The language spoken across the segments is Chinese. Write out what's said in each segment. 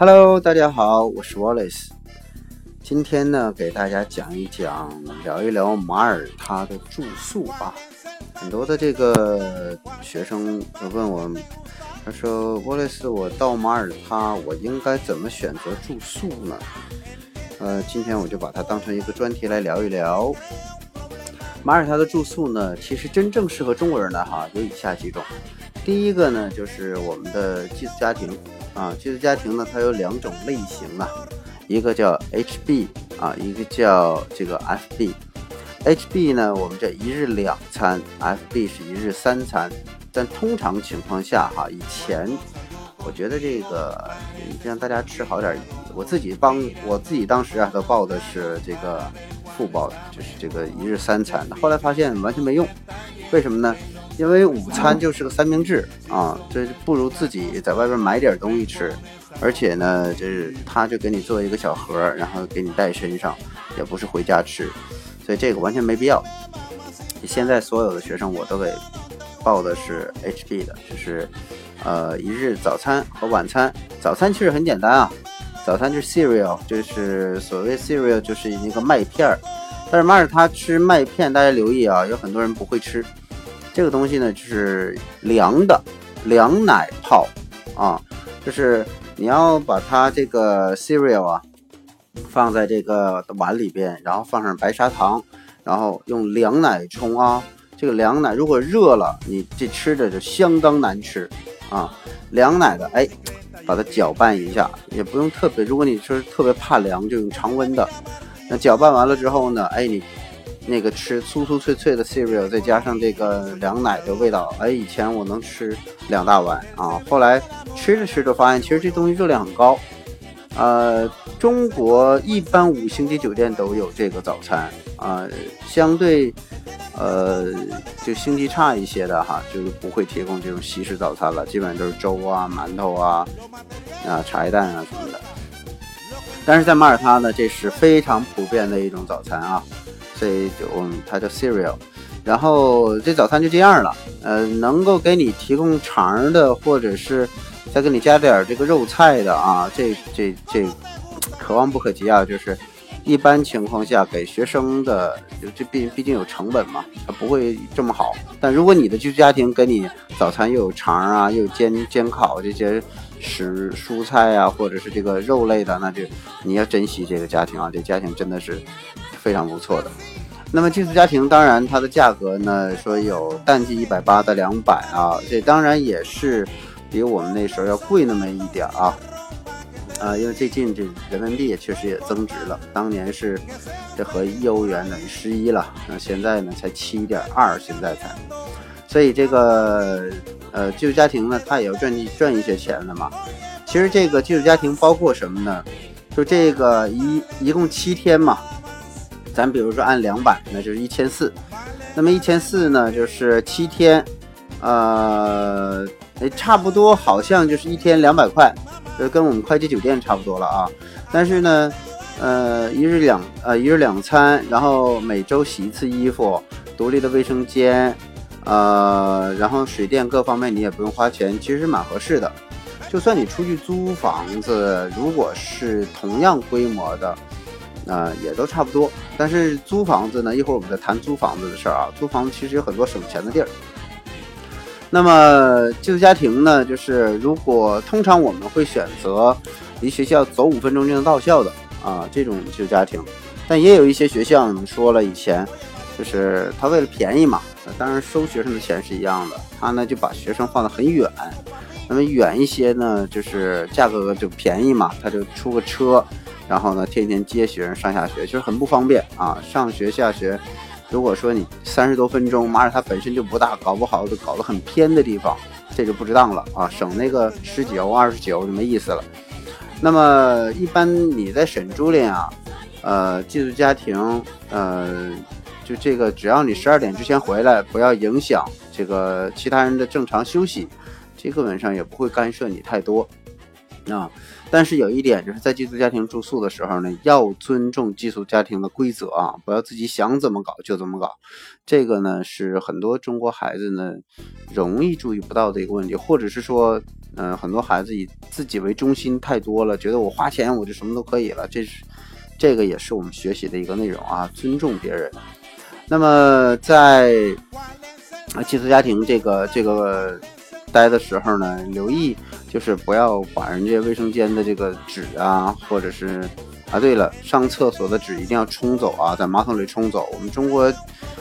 Hello，大家好，我是 Wallace。今天呢，给大家讲一讲，聊一聊马耳他的住宿啊。很多的这个学生问我，他说：“Wallace，我到马耳他，我应该怎么选择住宿呢？”呃，今天我就把它当成一个专题来聊一聊。马耳他的住宿呢，其实真正适合中国人的哈，有以下几种。第一个呢，就是我们的寄宿家庭。啊，寄宿家庭呢，它有两种类型啊，一个叫 HB 啊，一个叫这个 FB。HB 呢，我们这一日两餐；FB 是一日三餐。但通常情况下哈，以前我觉得这个让大家吃好点，我自己帮我自己当时啊都报的是这个副报，就是这个一日三餐。后来发现完全没用，为什么呢？因为午餐就是个三明治啊，这不如自己在外边买点东西吃，而且呢，就是他就给你做一个小盒，然后给你带身上，也不是回家吃，所以这个完全没必要。现在所有的学生我都给报的是 HP 的，就是呃一日早餐和晚餐。早餐其实很简单啊，早餐就是 cereal，就是所谓 cereal 就是那个麦片儿，但是马尔他吃麦片，大家留意啊，有很多人不会吃。这个东西呢，就是凉的凉奶泡啊，就是你要把它这个 cereal 啊放在这个碗里边，然后放上白砂糖，然后用凉奶冲啊。这个凉奶如果热了，你这吃着就相当难吃啊。凉奶的，哎，把它搅拌一下，也不用特别。如果你是特别怕凉，就用常温的。那搅拌完了之后呢，哎你。那个吃酥酥脆脆的 cereal，再加上这个凉奶的味道，哎，以前我能吃两大碗啊。后来吃着吃着发现，其实这东西热量很高。呃，中国一般五星级酒店都有这个早餐啊，相对呃就星级差一些的哈，就是不会提供这种西式早餐了，基本上都是粥啊、馒头啊、啊茶叶蛋啊什么的。但是在马耳他呢，这是非常普遍的一种早餐啊。这就它叫 cereal，然后这早餐就这样了。呃，能够给你提供肠的，或者是再给你加点这个肉菜的啊，这这这可望不可及啊。就是一般情况下给学生的，这毕毕竟有成本嘛，它不会这么好。但如果你的居住家庭给你早餐又有肠啊，又有煎煎烤这些食蔬菜啊，或者是这个肉类的，那就你要珍惜这个家庭啊，这家庭真的是。非常不错的。那么寄宿家庭，当然它的价格呢，说有淡季一百八到两百啊，这当然也是比我们那时候要贵那么一点啊。啊，因为最近这人民币也确实也增值了，当年是这和一欧元等于十一了，那现在呢才七点二，现在才。所以这个呃寄宿家庭呢，它也要赚赚一些钱的嘛。其实这个寄宿家庭包括什么呢？就这个一一共七天嘛。咱比如说按两百，那就是一千四。那么一千四呢，就是七天，呃，差不多好像就是一天两百块，就跟我们快捷酒店差不多了啊。但是呢，呃，一日两呃一日两餐，然后每周洗一次衣服，独立的卫生间，呃，然后水电各方面你也不用花钱，其实蛮合适的。就算你出去租房子，如果是同样规模的。啊，也都差不多，但是租房子呢，一会儿我们再谈租房子的事儿啊。租房子其实有很多省钱的地儿。那么寄宿家庭呢，就是如果通常我们会选择离学校走五分钟就能到校的啊这种寄宿家庭，但也有一些学校，我们说了以前，就是他为了便宜嘛，当然收学生的钱是一样的，他呢就把学生放得很远，那么远一些呢，就是价格就便宜嘛，他就出个车。然后呢，天天接学生上下学，其实很不方便啊。上学下学，如果说你三十多分钟，马尔他本身就不大，搞不好就搞得很偏的地方，这就不值当了啊。省那个十九、二十九就没意思了。那么一般你在沈朱林啊，呃，寄宿家庭，呃，就这个，只要你十二点之前回来，不要影响这个其他人的正常休息，这基本上也不会干涉你太多。啊。但是有一点就是在寄宿家庭住宿的时候呢，要尊重寄宿家庭的规则啊，不要自己想怎么搞就怎么搞。这个呢是很多中国孩子呢容易注意不到的一个问题，或者是说，嗯，很多孩子以自己为中心太多了，觉得我花钱我就什么都可以了。这是这个也是我们学习的一个内容啊，尊重别人。那么在寄宿家庭这个这个待的时候呢，留意。就是不要把人家卫生间的这个纸啊，或者是啊，对了，上厕所的纸一定要冲走啊，在马桶里冲走。我们中国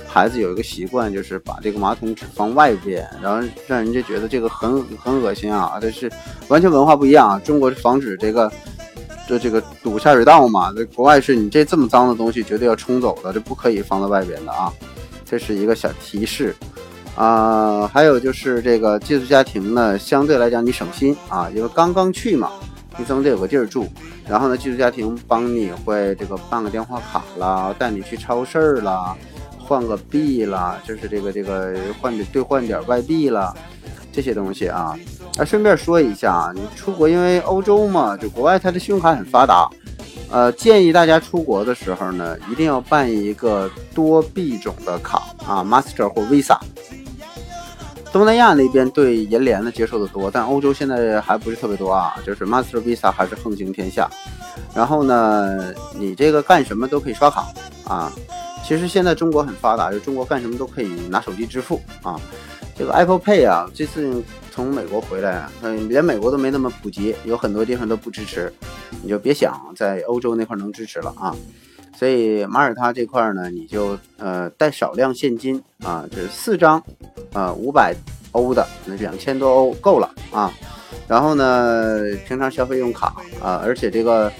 孩子有一个习惯，就是把这个马桶纸放外边，然后让人家觉得这个很很恶心啊。这是完全文化不一样啊。中国是防止这个就这个堵下水道嘛，这国外是你这这么脏的东西绝对要冲走的，这不可以放在外边的啊。这是一个小提示。啊，还有就是这个寄宿家庭呢，相对来讲你省心啊，因为刚刚去嘛，你总得有个地儿住。然后呢，寄宿家庭帮你会这个办个电话卡啦，带你去超市啦，换个币啦，就是这个这个换兑换点外币啦，这些东西啊。啊，顺便说一下啊，你出国因为欧洲嘛，就国外它的信用卡很发达，呃，建议大家出国的时候呢，一定要办一个多币种的卡啊，Master 或 Visa。东南亚那边对银联的接受的多，但欧洲现在还不是特别多啊，就是 Master Visa 还是横行天下。然后呢，你这个干什么都可以刷卡啊。其实现在中国很发达，就中国干什么都可以拿手机支付啊。这个 Apple Pay 啊，这次从美国回来，嗯，连美国都没那么普及，有很多地方都不支持，你就别想在欧洲那块能支持了啊。所以马耳他这块呢，你就呃带少量现金啊，这四张，啊五百欧的，那两千多欧够了啊。然后呢，平常消费用卡啊，而且这个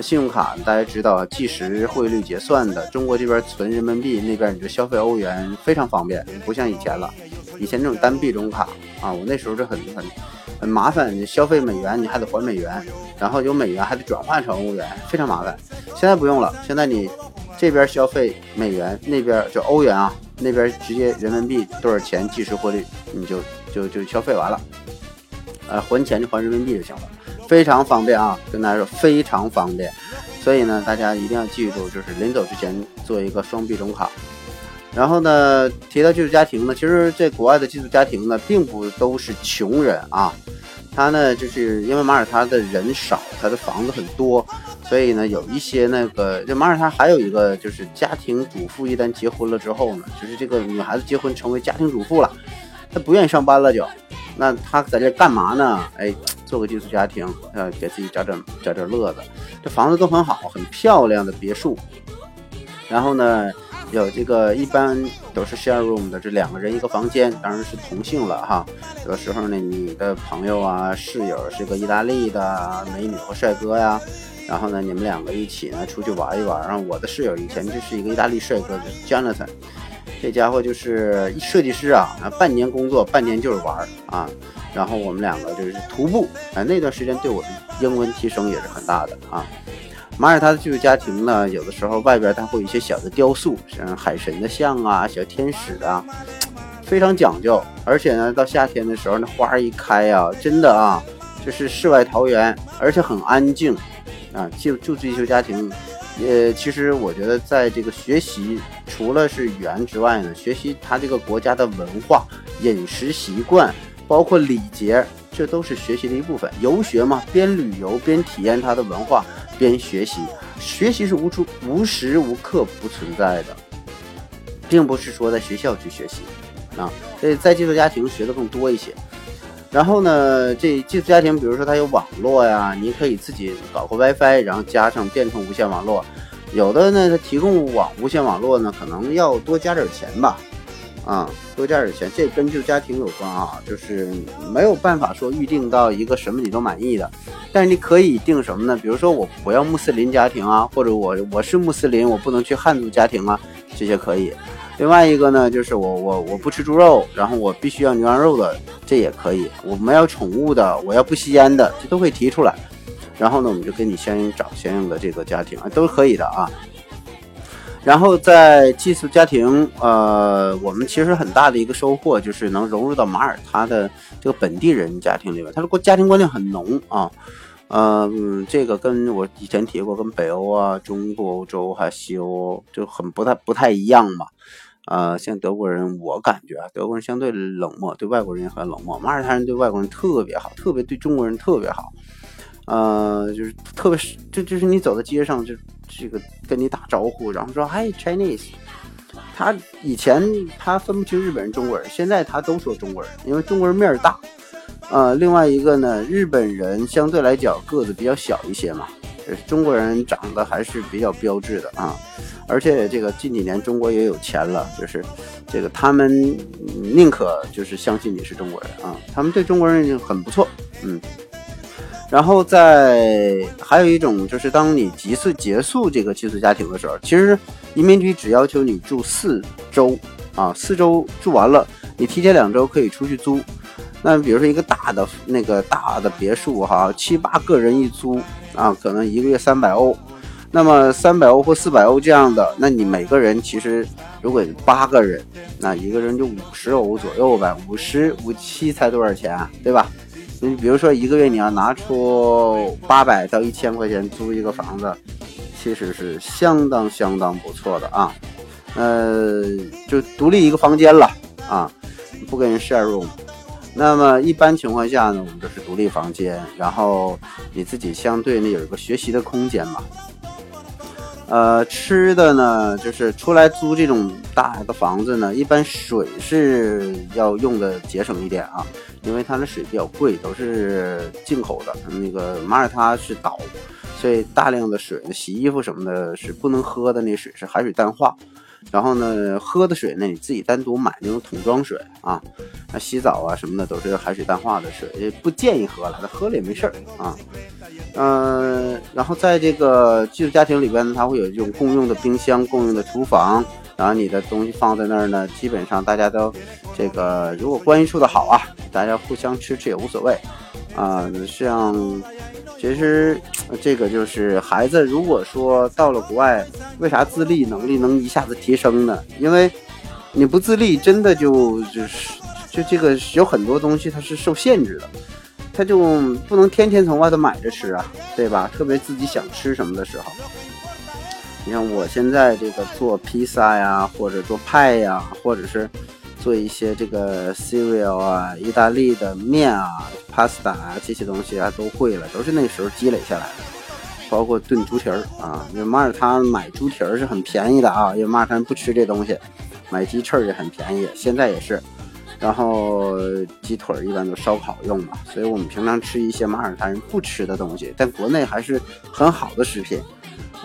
信用卡大家知道计时汇率结算的，中国这边存人民币，那边你就消费欧元非常方便，不像以前了。以前那种单币种卡啊，我那时候是很很很麻烦，你消费美元你还得还美元，然后有美元还得转换成欧元，非常麻烦。现在不用了，现在你这边消费美元，那边就欧元啊，那边直接人民币多少钱即时汇率，你就就就消费完了，呃，还钱就还人民币就行了，非常方便啊，跟大家说非常方便。所以呢，大家一定要记住，就是临走之前做一个双币种卡。然后呢，提到寄宿家庭呢，其实在国外的寄宿家庭呢，并不都是穷人啊。他呢，就是因为马耳他的人少，他的房子很多，所以呢，有一些那个，这马耳他还有一个就是家庭主妇，一旦结婚了之后呢，就是这个女孩子结婚成为家庭主妇了，她不愿意上班了就，那她在这干嘛呢？哎，做个寄宿家庭，呃，给自己找点找点乐子。这房子都很好，很漂亮的别墅，然后呢。有这个一般都是 share room 的，这两个人一个房间，当然是同性了哈。有时候呢，你的朋友啊、室友是个意大利的美女或帅哥呀，然后呢，你们两个一起呢出去玩一玩。然后我的室友以前就是一个意大利帅哥，Jonathan，这家伙就是设计师啊，半年工作，半年就是玩啊。然后我们两个就是徒步，哎，那段时间对我的英文提升也是很大的啊。马耳他的寄宿家庭呢，有的时候外边它会有一些小的雕塑，像海神的像啊、小天使啊，非常讲究。而且呢，到夏天的时候，那花一开啊，真的啊，就是世外桃源，而且很安静啊。就住寄宿家庭，呃，其实我觉得在这个学习，除了是语言之外呢，学习他这个国家的文化、饮食习惯，包括礼节，这都是学习的一部分。游学嘛，边旅游边体验它的文化。边学习，学习是无处无时无刻不存在的，并不是说在学校去学习啊，所以在寄宿家庭学的更多一些。然后呢，这寄宿家庭，比如说它有网络呀，你可以自己搞个 WiFi，然后加上电通无线网络。有的呢，它提供网无线网络呢，可能要多加点钱吧。啊，多加点钱，这跟就家庭有关啊，就是没有办法说预定到一个什么你都满意的，但是你可以定什么呢？比如说我我要穆斯林家庭啊，或者我我是穆斯林，我不能去汉族家庭啊，这些可以。另外一个呢，就是我我我不吃猪肉，然后我必须要牛羊肉的，这也可以。我们要宠物的，我要不吸烟的，这都会提出来。然后呢，我们就给你相应找相应的这个家庭啊，都可以的啊。然后在寄宿家庭，呃，我们其实很大的一个收获就是能融入到马耳他的这个本地人家庭里面。他的家庭观念很浓啊，嗯，这个跟我以前提过，跟北欧啊、中部欧洲还有西欧就很不太不太一样嘛。呃，像德国人，我感觉啊，德国人相对冷漠，对外国人也很冷漠。马耳他人对外国人特别好，特别对中国人特别好。呃，就是特别是，就就是你走在街上，就这个跟你打招呼，然后说嗨 Chinese。他以前他分不清日本人、中国人，现在他都说中国人，因为中国人面儿大。呃，另外一个呢，日本人相对来讲个子比较小一些嘛，中国人长得还是比较标致的啊。而且这个近几年中国也有钱了，就是这个他们宁可就是相信你是中国人啊，他们对中国人就很不错，嗯。然后在还有一种就是当你急速结束这个寄宿家庭的时候，其实移民局只要求你住四周啊，四周住完了，你提前两周可以出去租。那比如说一个大的那个大的别墅哈，七八个人一租啊，可能一个月三百欧。那么三百欧或四百欧这样的，那你每个人其实如果八个人，那一个人就五十欧左右呗，五十五七才多少钱啊，对吧？你比如说一个月你要拿出八百到一千块钱租一个房子，其实是相当相当不错的啊。呃，就独立一个房间了啊，不跟人 share room。那么一般情况下呢，我们都是独立房间，然后你自己相对呢有一个学习的空间嘛。呃，吃的呢，就是出来租这种大的房子呢，一般水是要用的节省一点啊，因为它的水比较贵，都是进口的。那个马耳他是岛，所以大量的水，洗衣服什么的是不能喝的，那水是海水淡化。然后呢，喝的水呢，你自己单独买那种桶装水啊。那洗澡啊什么的都是海水淡化的水，不建议喝了，那喝了也没事儿啊。嗯，然后在这个寄宿家庭里边呢，它会有这种共用的冰箱、共用的厨房，然后你的东西放在那儿呢，基本上大家都这个如果关系处的好啊，大家互相吃吃也无所谓啊。像其实这个就是孩子，如果说到了国外，为啥自立能力能一下子提升呢？因为你不自立，真的就就是就这个有很多东西它是受限制的。他就不能天天从外头买着吃啊，对吧？特别自己想吃什么的时候，你像我现在这个做披萨呀，或者做派呀，或者是做一些这个 cereal 啊，意大利的面啊，pasta 啊这些东西啊都会了，都是那时候积累下来的。包括炖猪蹄儿啊，因为马耳他买猪蹄儿是很便宜的啊，因为马耳他不吃这东西，买鸡翅也很便宜，现在也是。然后鸡腿儿一般都烧烤用嘛，所以我们平常吃一些马耳他人不吃的东西，但国内还是很好的食品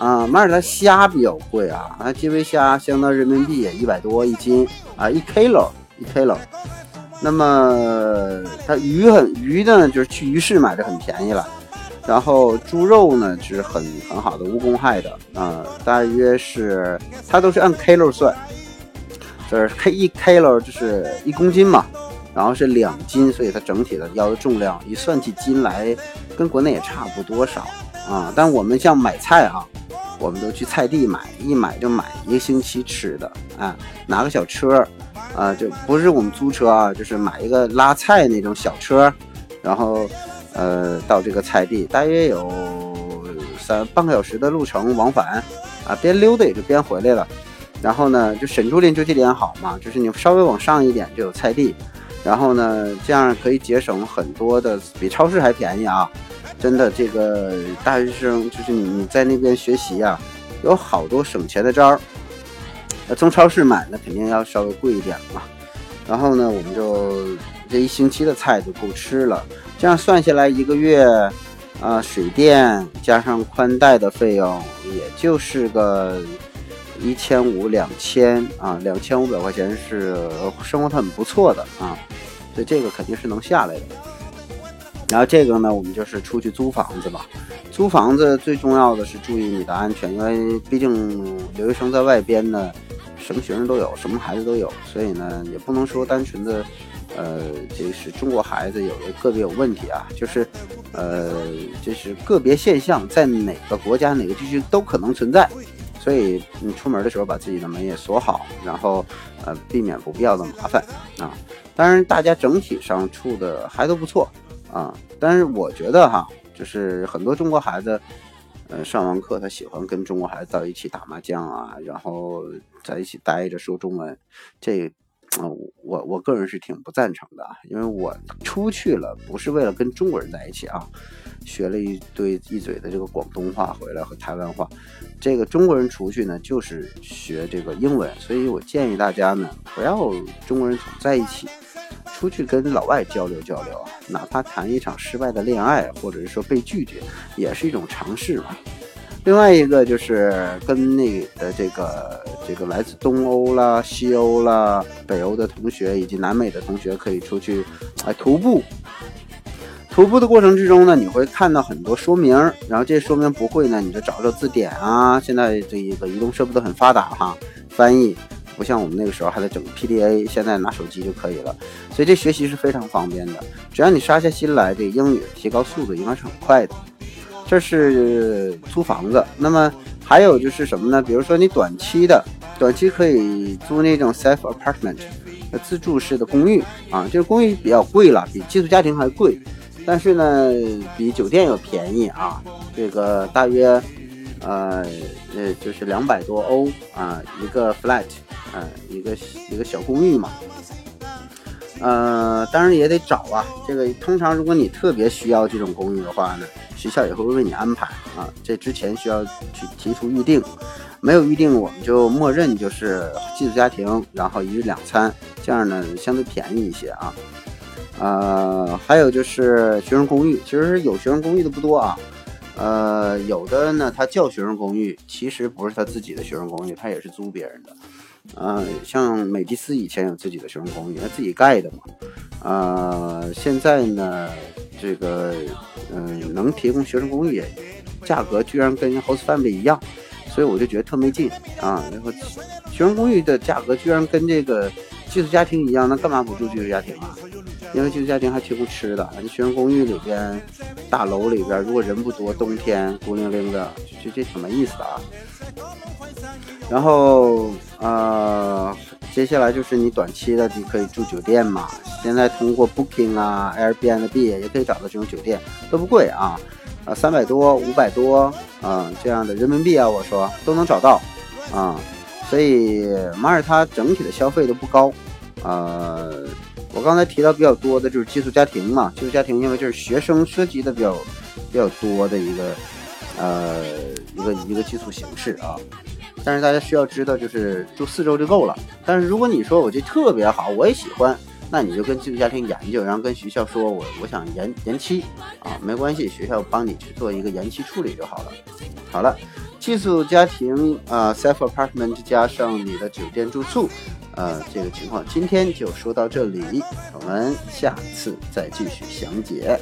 啊。马耳他虾比较贵啊，啊，基围虾相当人民币一百多一斤啊，一 kilo 一 kilo。那么它鱼很鱼呢，就是去鱼市买的很便宜了。然后猪肉呢是很很好的无公害的啊，大约是它都是按 kilo 算。就是 K 一 kilo 就是一公斤嘛，然后是两斤，所以它整体的要的重量一算起斤来，跟国内也差不多少啊。但我们像买菜啊，我们都去菜地买，一买就买一个星期吃的啊，拿个小车啊，就不是我们租车啊，就是买一个拉菜那种小车，然后呃到这个菜地，大约有三半个小时的路程往返啊，边溜达也就边回来了。然后呢，就沈竹林就这点好嘛，就是你稍微往上一点就有菜地，然后呢，这样可以节省很多的，比超市还便宜啊！真的，这个大学生就是你你在那边学习啊，有好多省钱的招儿。从超市买那肯定要稍微贵一点嘛。然后呢，我们就这一星期的菜就够吃了。这样算下来一个月，啊，水电加上宽带的费用，也就是个。一千五两千啊，两千五百块钱是生活很不错的啊，所以这个肯定是能下来的。然后这个呢，我们就是出去租房子吧。租房子最重要的是注意你的安全，因为毕竟留学生在外边呢，什么学生都有，什么孩子都有，所以呢，也不能说单纯的，呃，这是中国孩子有的个别有问题啊，就是，呃，这是个别现象，在哪个国家哪个地区都可能存在。所以你出门的时候把自己的门也锁好，然后呃避免不必要的麻烦啊。当然大家整体上处的还都不错啊。但是我觉得哈，就是很多中国孩子，呃，上完课他喜欢跟中国孩子到一起打麻将啊，然后在一起待着说中文，这。啊，我我个人是挺不赞成的啊，因为我出去了不是为了跟中国人在一起啊，学了一堆一嘴的这个广东话回来和台湾话，这个中国人出去呢就是学这个英文，所以我建议大家呢不要中国人总在一起，出去跟老外交流交流啊，哪怕谈一场失败的恋爱，或者是说被拒绝，也是一种尝试嘛。另外一个就是跟那的这个这个来自东欧啦、西欧啦、北欧的同学以及南美的同学可以出去哎徒步。徒步的过程之中呢，你会看到很多说明，然后这说明不会呢，你就找找字典啊。现在这一个移动设备都很发达哈，翻译不像我们那个时候还得整个 PDA，现在拿手机就可以了，所以这学习是非常方便的。只要你杀下心来，这英语提高速度应该是很快的。这是租房子，那么还有就是什么呢？比如说你短期的，短期可以租那种 self apartment，自住式的公寓啊，这个公寓比较贵了，比寄宿家庭还贵，但是呢，比酒店要便宜啊，这个大约，呃呃，就是两百多欧啊，一个 flat，嗯，一个一个小公寓嘛。呃，当然也得找啊。这个通常如果你特别需要这种公寓的话呢，学校也会为你安排啊。这之前需要去提出预定，没有预定我们就默认就是寄宿家庭，然后一日两餐，这样呢相对便宜一些啊。呃，还有就是学生公寓，其实有学生公寓的不多啊。呃，有的呢，它叫学生公寓，其实不是他自己的学生公寓，他也是租别人的。呃，像美迪斯以前有自己的学生公寓，他自己盖的嘛。呃，现在呢，这个嗯，能提供学生公寓，价格居然跟 host family 一样，所以我就觉得特没劲啊。然后学生公寓的价格居然跟这个寄宿家庭一样，那干嘛不住寄宿家庭啊？因为寄宿家庭还提供吃的，你学生公寓里边，大楼里边如果人不多，冬天孤零零的，就这挺没意思的啊。然后，呃，接下来就是你短期的，你可以住酒店嘛。现在通过 Booking 啊、Airbnb 也可以找到这种酒店，都不贵啊，啊，三百多、五百多啊这样的人民币啊，我说都能找到啊。所以马耳他整体的消费都不高，呃，我刚才提到比较多的就是寄宿家庭嘛，寄宿家庭因为就是学生涉及的比较比较多的一个。呃，一个一个寄宿形式啊，但是大家需要知道，就是住四周就够了。但是如果你说我这特别好，我也喜欢，那你就跟寄宿家庭研究，然后跟学校说我我想延延期啊，没关系，学校帮你去做一个延期处理就好了。好了，寄宿家庭啊，self apartment 加上你的酒店住宿，呃，这个情况今天就说到这里，我们下次再继续详解。